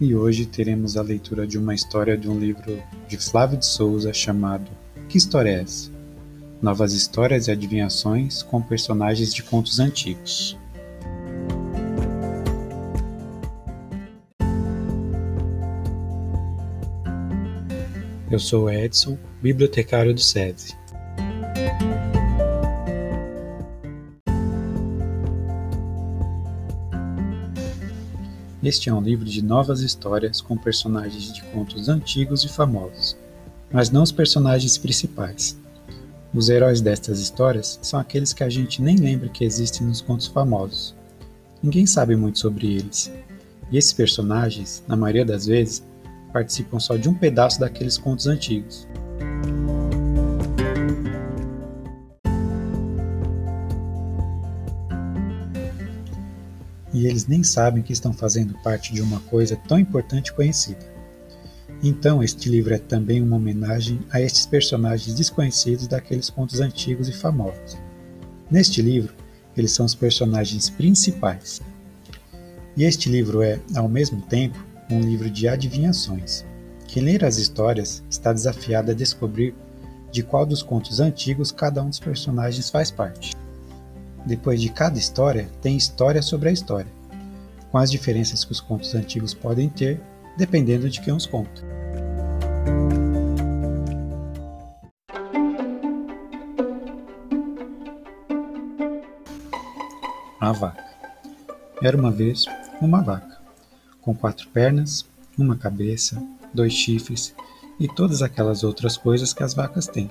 e hoje teremos a leitura de uma história de um livro de Flávio de Souza chamado Que História é essa? Novas histórias e adivinhações com personagens de contos antigos. Eu sou Edson, bibliotecário do SESI. Este é um livro de novas histórias com personagens de contos antigos e famosos, mas não os personagens principais. Os heróis destas histórias são aqueles que a gente nem lembra que existem nos contos famosos. Ninguém sabe muito sobre eles. E esses personagens, na maioria das vezes, participam só de um pedaço daqueles contos antigos. E eles nem sabem que estão fazendo parte de uma coisa tão importante e conhecida. Então, este livro é também uma homenagem a estes personagens desconhecidos daqueles contos antigos e famosos. Neste livro, eles são os personagens principais. E este livro é, ao mesmo tempo, um livro de adivinhações. Quem ler as histórias está desafiado a descobrir de qual dos contos antigos cada um dos personagens faz parte. Depois de cada história, tem história sobre a história, com as diferenças que os contos antigos podem ter, dependendo de quem os conta. A vaca. Era uma vez uma vaca, com quatro pernas, uma cabeça, dois chifres e todas aquelas outras coisas que as vacas têm.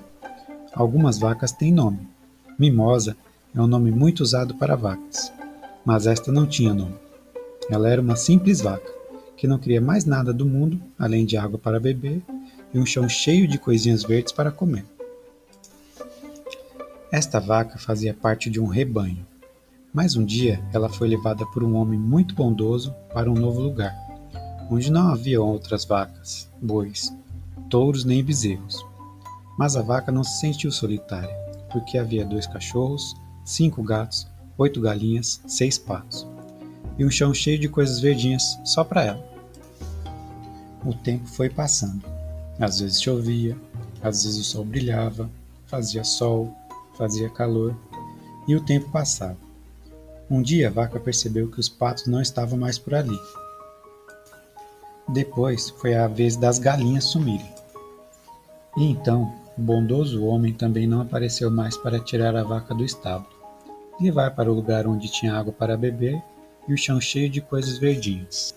Algumas vacas têm nome. Mimosa é um nome muito usado para vacas, mas esta não tinha nome. Ela era uma simples vaca, que não queria mais nada do mundo além de água para beber e um chão cheio de coisinhas verdes para comer. Esta vaca fazia parte de um rebanho, mas um dia ela foi levada por um homem muito bondoso para um novo lugar, onde não havia outras vacas, bois, touros nem bezerros. Mas a vaca não se sentiu solitária, porque havia dois cachorros, cinco gatos, oito galinhas, seis patos. E um chão cheio de coisas verdinhas só para ela. O tempo foi passando. Às vezes chovia, às vezes o sol brilhava, fazia sol, fazia calor, e o tempo passava. Um dia a vaca percebeu que os patos não estavam mais por ali. Depois foi a vez das galinhas sumirem. E então o bondoso homem também não apareceu mais para tirar a vaca do estábulo levar para o lugar onde tinha água para beber e o chão cheio de coisas verdinhas.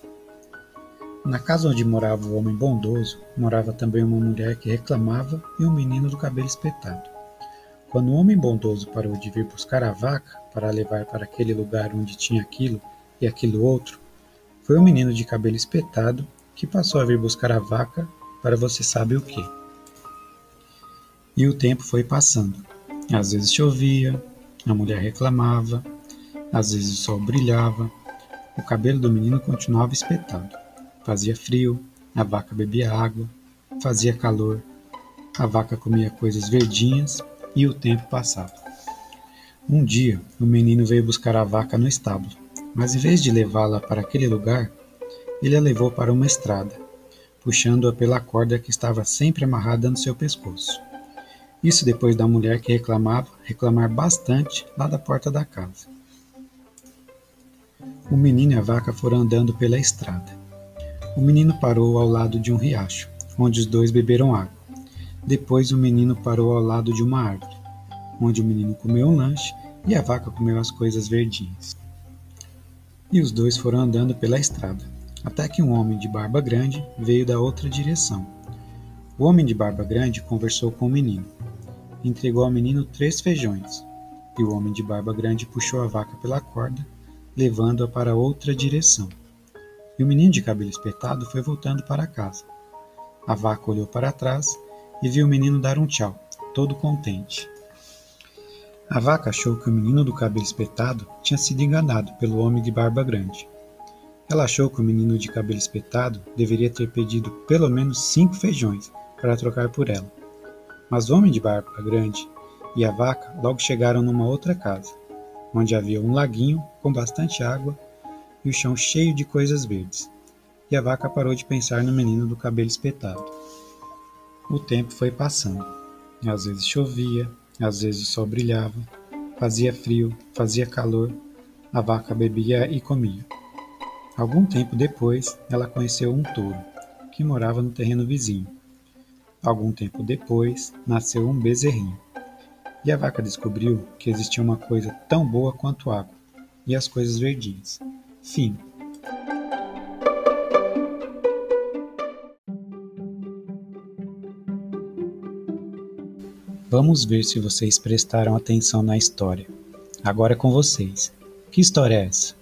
Na casa onde morava o homem bondoso, morava também uma mulher que reclamava e um menino do cabelo espetado. Quando o homem bondoso parou de vir buscar a vaca para levar para aquele lugar onde tinha aquilo e aquilo outro, foi o menino de cabelo espetado que passou a vir buscar a vaca para você sabe o que. E o tempo foi passando. Às vezes chovia, a mulher reclamava, às vezes o sol brilhava, o cabelo do menino continuava espetado. Fazia frio, a vaca bebia água, fazia calor, a vaca comia coisas verdinhas e o tempo passava. Um dia, o menino veio buscar a vaca no estábulo, mas em vez de levá-la para aquele lugar, ele a levou para uma estrada, puxando-a pela corda que estava sempre amarrada no seu pescoço. Isso depois da mulher que reclamava reclamar bastante lá da porta da casa. O menino e a vaca foram andando pela estrada. O menino parou ao lado de um riacho, onde os dois beberam água. Depois o menino parou ao lado de uma árvore, onde o menino comeu um lanche e a vaca comeu as coisas verdinhas. E os dois foram andando pela estrada, até que um homem de barba grande veio da outra direção. O homem de barba grande conversou com o menino entregou ao menino três feijões, e o homem de barba grande puxou a vaca pela corda, levando-a para outra direção. E o menino de cabelo espetado foi voltando para casa. A vaca olhou para trás e viu o menino dar um tchau, todo contente. A vaca achou que o menino do cabelo espetado tinha sido enganado pelo homem de barba grande. Ela achou que o menino de cabelo espetado deveria ter pedido pelo menos cinco feijões para trocar por ela. Mas o homem de barba grande e a vaca logo chegaram numa outra casa, onde havia um laguinho com bastante água e o chão cheio de coisas verdes. e a vaca parou de pensar no menino do cabelo espetado. O tempo foi passando. Às vezes chovia, às vezes o sol brilhava, fazia frio, fazia calor, a vaca bebia e comia. Algum tempo depois, ela conheceu um touro, que morava no terreno vizinho. Algum tempo depois, nasceu um bezerrinho. E a vaca descobriu que existia uma coisa tão boa quanto água e as coisas verdinhas. Fim. Vamos ver se vocês prestaram atenção na história. Agora é com vocês. Que história é essa?